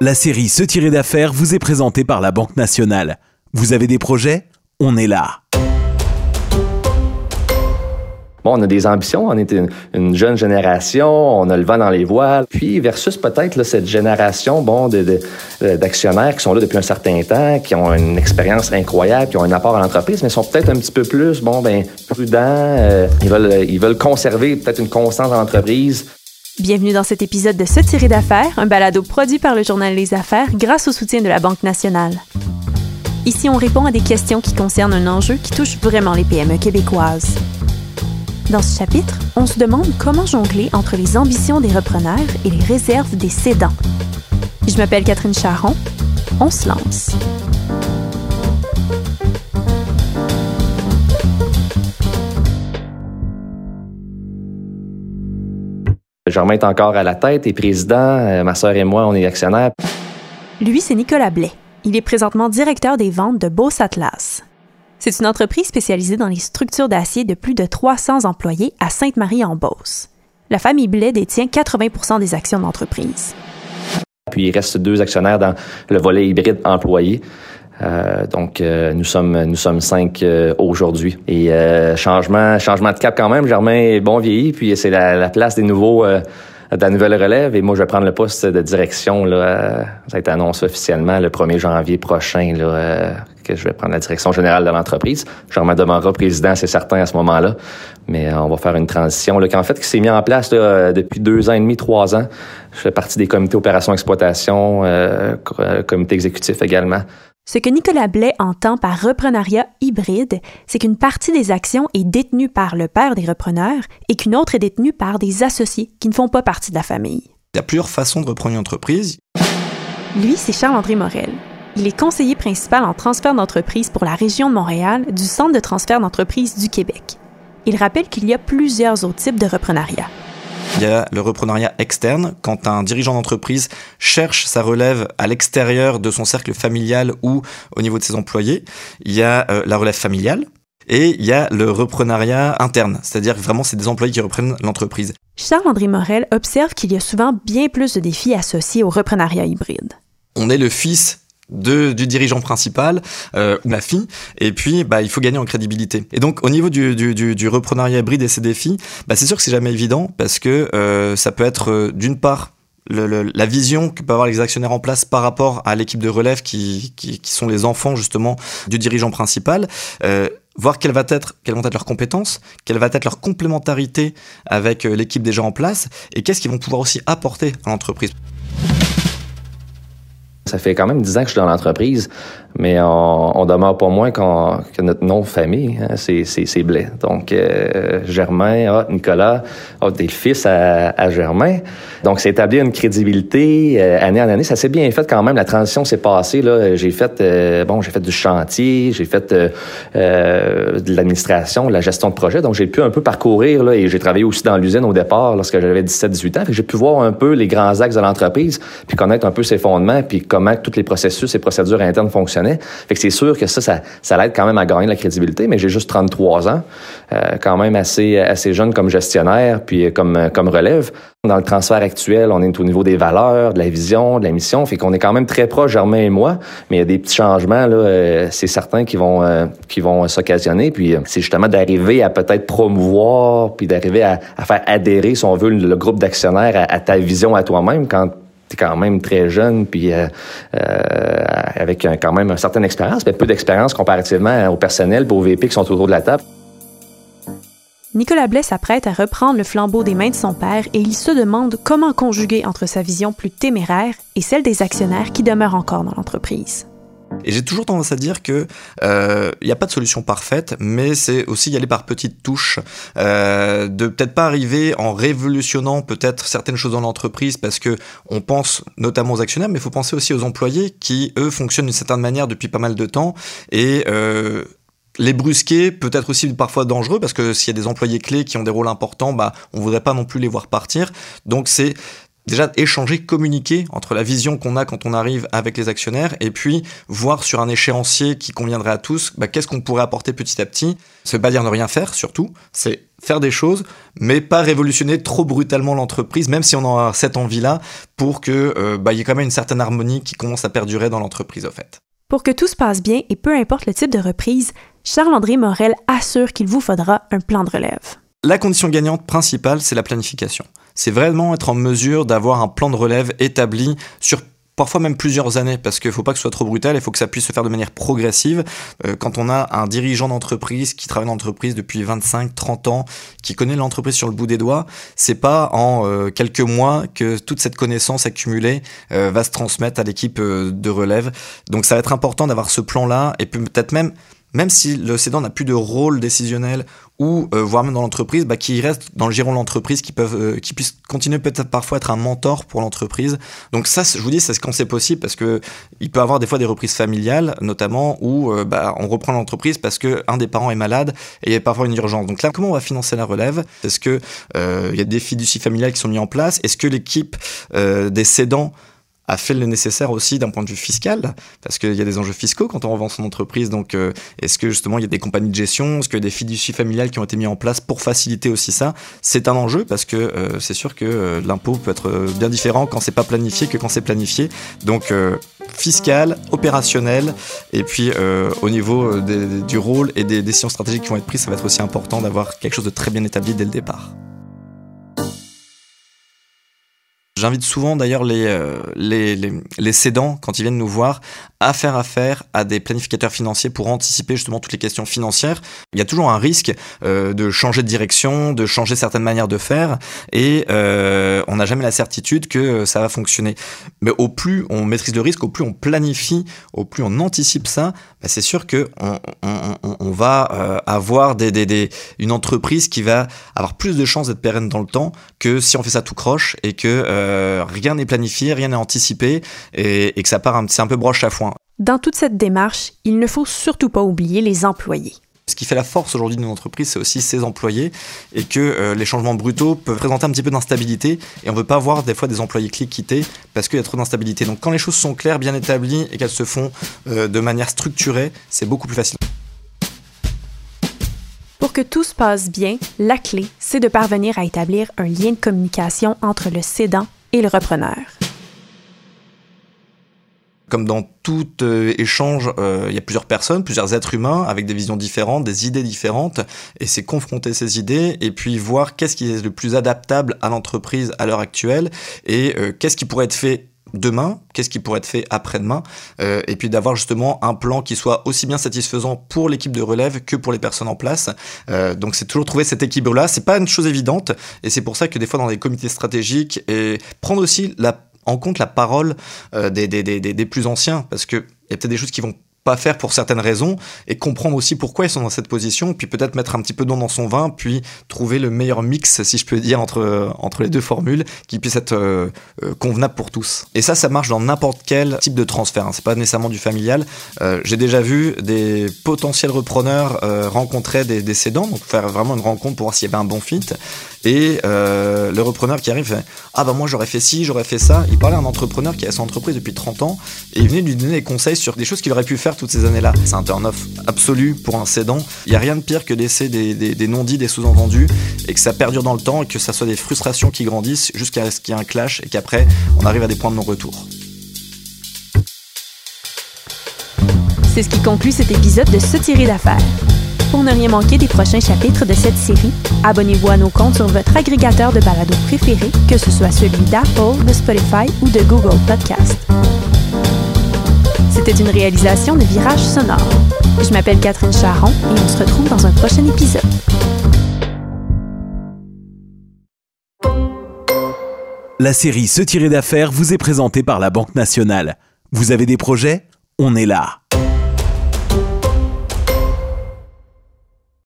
La série Se tirer d'affaires vous est présentée par la Banque Nationale. Vous avez des projets? On est là. Bon, on a des ambitions, on est une, jeune génération, on a le vent dans les voiles. Puis versus peut-être cette génération bon d'actionnaires qui sont là depuis un certain temps, qui ont une expérience incroyable, qui ont un apport à l'entreprise, mais sont peut-être un petit peu plus bon ben prudents. Euh, ils veulent ils veulent conserver peut-être une constance dans l'entreprise. Bienvenue dans cet épisode de Se tirer d'affaires, un balado produit par le journal Les Affaires grâce au soutien de la Banque nationale. Ici, on répond à des questions qui concernent un enjeu qui touche vraiment les PME québécoises. Dans ce chapitre, on se demande comment jongler entre les ambitions des repreneurs et les réserves des cédants. Je m'appelle Catherine Charron. On se lance. Germain est encore à la tête et président. Euh, ma sœur et moi, on est actionnaires. Lui, c'est Nicolas Blais. Il est présentement directeur des ventes de Beauce Atlas. C'est une entreprise spécialisée dans les structures d'acier de plus de 300 employés à Sainte-Marie-en-Beauce. La famille Blais détient 80% des actions de l'entreprise. Puis il reste deux actionnaires dans le volet hybride employé. Euh, donc euh, nous sommes nous sommes cinq euh, aujourd'hui. Et changement changement de cap quand même. Germain est bon vieilli puis c'est la, place des nouveaux de la nouvelle relève. Et moi je vais prendre le poste de direction là ça a été annoncé officiellement le 1er janvier prochain là que je vais prendre la direction générale de l'entreprise. Germain demeurera président c'est certain à ce moment-là. Mais on va faire une transition là qui en fait qui s'est mis en place depuis deux ans et demi trois ans. Je fais partie des comités opération exploitation comité exécutif également ce que Nicolas Blais entend par reprenariat hybride, c'est qu'une partie des actions est détenue par le père des repreneurs et qu'une autre est détenue par des associés qui ne font pas partie de la famille. Il y a plusieurs façons de reprendre une entreprise. Lui, c'est Charles-André Morel. Il est conseiller principal en transfert d'entreprise pour la région de Montréal du Centre de transfert d'entreprise du Québec. Il rappelle qu'il y a plusieurs autres types de reprenariat. Il y a le reprenariat externe, quand un dirigeant d'entreprise cherche sa relève à l'extérieur de son cercle familial ou au niveau de ses employés. Il y a euh, la relève familiale. Et il y a le reprenariat interne, c'est-à-dire vraiment c'est des employés qui reprennent l'entreprise. Charles-André Morel observe qu'il y a souvent bien plus de défis associés au reprenariat hybride. On est le fils de, du dirigeant principal euh, ou la fille et puis bah il faut gagner en crédibilité et donc au niveau du, du, du, du reprenariat hybride et ses défis bah c'est sûr que c'est jamais évident parce que euh, ça peut être euh, d'une part le, la vision que peuvent avoir les actionnaires en place par rapport à l'équipe de relève qui, qui, qui, sont les enfants justement du dirigeant principal euh, voir quelles, va être, quelles vont être leurs compétences, quelle va être leur complémentarité avec euh, l'équipe déjà en place et qu'est-ce qu'ils vont pouvoir aussi apporter à l'entreprise. Ça fait quand même dix ans que je suis dans l'entreprise, mais on, on demeure pas moins que notre nom de famille, hein, c'est Blais. Donc, euh, Germain, ah, Nicolas, ah, t'es le fils à, Germain. Donc, c'est établir une crédibilité euh, année en année. Ça s'est bien fait quand même. La transition s'est passée. J'ai fait, euh, bon, fait du chantier, j'ai fait de l'administration, de la gestion de projet. Donc, j'ai pu un peu parcourir là, et j'ai travaillé aussi dans l'usine au départ lorsque j'avais 17-18 ans. J'ai pu voir un peu les grands axes de l'entreprise, puis connaître un peu ses fondements, puis tous les processus et procédures internes fonctionnaient. Fait que c'est sûr que ça, ça, ça l'aide quand même à gagner de la crédibilité, mais j'ai juste 33 ans, euh, quand même assez, assez jeune comme gestionnaire, puis comme, comme relève. Dans le transfert actuel, on est au niveau des valeurs, de la vision, de la mission, fait qu'on est quand même très proche, Germain et moi, mais il y a des petits changements, là, euh, c'est certain qui vont, euh, qui vont s'occasionner, puis c'est justement d'arriver à peut-être promouvoir, puis d'arriver à, à, faire adhérer, si on veut, le, groupe d'actionnaires à, à ta vision à toi-même quand t'es quand même très jeune, puis euh, euh, avec quand même une certaine expérience, mais peu d'expérience comparativement au personnel aux VP qui sont autour de la table. Nicolas Blais s'apprête à reprendre le flambeau des mains de son père et il se demande comment conjuguer entre sa vision plus téméraire et celle des actionnaires qui demeurent encore dans l'entreprise. Et j'ai toujours tendance à dire que il euh, n'y a pas de solution parfaite, mais c'est aussi y aller par petites touches, euh, de peut-être pas arriver en révolutionnant peut-être certaines choses dans l'entreprise parce que on pense notamment aux actionnaires, mais il faut penser aussi aux employés qui eux fonctionnent d'une certaine manière depuis pas mal de temps et euh, les brusquer peut être aussi parfois dangereux parce que s'il y a des employés clés qui ont des rôles importants, bah on voudrait pas non plus les voir partir. Donc c'est déjà échanger, communiquer entre la vision qu'on a quand on arrive avec les actionnaires et puis voir sur un échéancier qui conviendrait à tous, bah, qu'est-ce qu'on pourrait apporter petit à petit. Veut pas dire ne rien faire, surtout. C'est faire des choses, mais pas révolutionner trop brutalement l'entreprise, même si on a cette envie-là, pour que euh, bah, y ait quand même une certaine harmonie qui commence à perdurer dans l'entreprise, au fait. Pour que tout se passe bien et peu importe le type de reprise, Charles-André Morel assure qu'il vous faudra un plan de relève. La condition gagnante principale, c'est la planification. C'est vraiment être en mesure d'avoir un plan de relève établi sur parfois même plusieurs années, parce qu'il ne faut pas que ce soit trop brutal, il faut que ça puisse se faire de manière progressive. Euh, quand on a un dirigeant d'entreprise qui travaille dans l'entreprise depuis 25, 30 ans, qui connaît l'entreprise sur le bout des doigts, c'est pas en euh, quelques mois que toute cette connaissance accumulée euh, va se transmettre à l'équipe de relève. Donc ça va être important d'avoir ce plan-là, et peut-être même même si le cédant n'a plus de rôle décisionnel ou euh, voire même dans l'entreprise, bah, qui reste dans le giron de l'entreprise, qui peuvent, euh, qui puisse continuer peut-être parfois être un mentor pour l'entreprise. Donc ça, je vous dis, c'est quand c'est possible parce que il peut avoir des fois des reprises familiales, notamment où euh, bah, on reprend l'entreprise parce que un des parents est malade et il y a parfois une urgence. Donc là, comment on va financer la relève? Est-ce que il y a des fiducies familiales qui sont mis en place? Est-ce que l'équipe des cédants a fait le nécessaire aussi d'un point de vue fiscal, parce qu'il y a des enjeux fiscaux quand on revend son entreprise. Donc, euh, est-ce que justement il y a des compagnies de gestion, est-ce qu'il y a des fiducies familiales qui ont été mis en place pour faciliter aussi ça? C'est un enjeu parce que euh, c'est sûr que euh, l'impôt peut être bien différent quand c'est pas planifié que quand c'est planifié. Donc, fiscal, opérationnel, et puis au niveau du rôle et des décisions stratégiques qui vont être prises, ça va être aussi important d'avoir quelque chose de très bien établi dès le départ. J'invite souvent d'ailleurs euh, les, les, les, cédants, quand ils viennent nous voir, à faire affaire à des planificateurs financiers pour anticiper justement toutes les questions financières. Il y a toujours un risque euh, de changer de direction, de changer certaines manières de faire, et euh, on n'a jamais la certitude que ça va fonctionner. Mais au plus on maîtrise le risque, au plus on planifie, au plus on anticipe ça, bah c'est sûr que on, va avoir une entreprise qui va avoir plus de chances d'être pérenne dans le temps que si on fait ça tout croche et que euh, rien n'est planifié, rien n'est anticipé et, que ça part, c'est un peu broche à foin. Dans toute cette démarche, il ne faut surtout pas oublier les employés. Ce qui fait la force aujourd'hui d'une entreprise, c'est aussi ses employés et que euh, les changements brutaux peuvent présenter un petit peu d'instabilité et on ne veut pas voir des fois des employés clés quitter parce qu'il y a trop d'instabilité. Donc quand les choses sont claires, bien établies et qu'elles se font euh, de manière structurée, c'est beaucoup plus facile. Pour que tout se passe bien, la clé, c'est de parvenir à établir un lien de communication entre le cédant et le repreneur. Comme dans tout euh, échange, euh, il y a plusieurs personnes, plusieurs êtres humains avec des visions différentes, des idées différentes, et c'est confronter ces idées et puis voir qu'est-ce qui est le plus adaptable à l'entreprise à l'heure actuelle et euh, qu'est-ce qui pourrait être fait demain, qu'est-ce qui pourrait être fait après-demain, et puis d'avoir justement un plan qui soit aussi bien satisfaisant pour l'équipe de relève que pour les personnes en place. Donc c'est toujours trouver cet équilibre-là. C'est pas une chose évidente, et c'est pour ça que des fois dans les comités stratégiques et prendre aussi la, en compte la parole euh, des, des, des, des plus anciens, parce que il y a peut-être des choses qui vont pas faire pour certaines raisons et comprendre aussi pourquoi ils sont dans cette position, puis peut-être mettre un petit peu d'eau dans son vin, puis trouver le meilleur mix, si je peux dire, entre, entre les deux formules qui puisse être euh, euh, convenable pour tous. Et ça, ça marche dans n'importe quel type de transfert, hein. c'est pas nécessairement du familial. J'ai déjà vu des potentiels repreneurs rencontrer des, des donc faire vraiment une rencontre pour voir s'il y avait un bon fit. Et le repreneur qui arrive fait Ah bah moi j'aurais fait ci, j'aurais fait ça. Il parlait à un entrepreneur qui a son entreprise depuis 30 ans et il venait lui donner des conseils sur des choses qu'il aurait pu faire toutes ces années-là. C'est un turn-off absolu pour un cédant. Il n'y a rien de pire que laisser des, des non-dits, des sous-entendus, et que ça perdure dans le temps, et que ça soit des frustrations qui grandissent jusqu'à ce qu'il y ait un clash, et qu'après, on arrive à des points de non-retour. C'est ce qui conclut cet épisode de Se tirer d'affaires. Pour ne rien manquer des prochains chapitres de cette série, abonnez-vous à nos comptes sur votre agrégateur de balado préféré, que ce soit celui d'Apple, de Spotify ou de Google Podcast. C'était une réalisation de Virage Sonore. Je m'appelle Catherine Charon et on se retrouve dans un prochain épisode. La série Se tirer d'affaires vous est présentée par la Banque nationale. Vous avez des projets? On est là.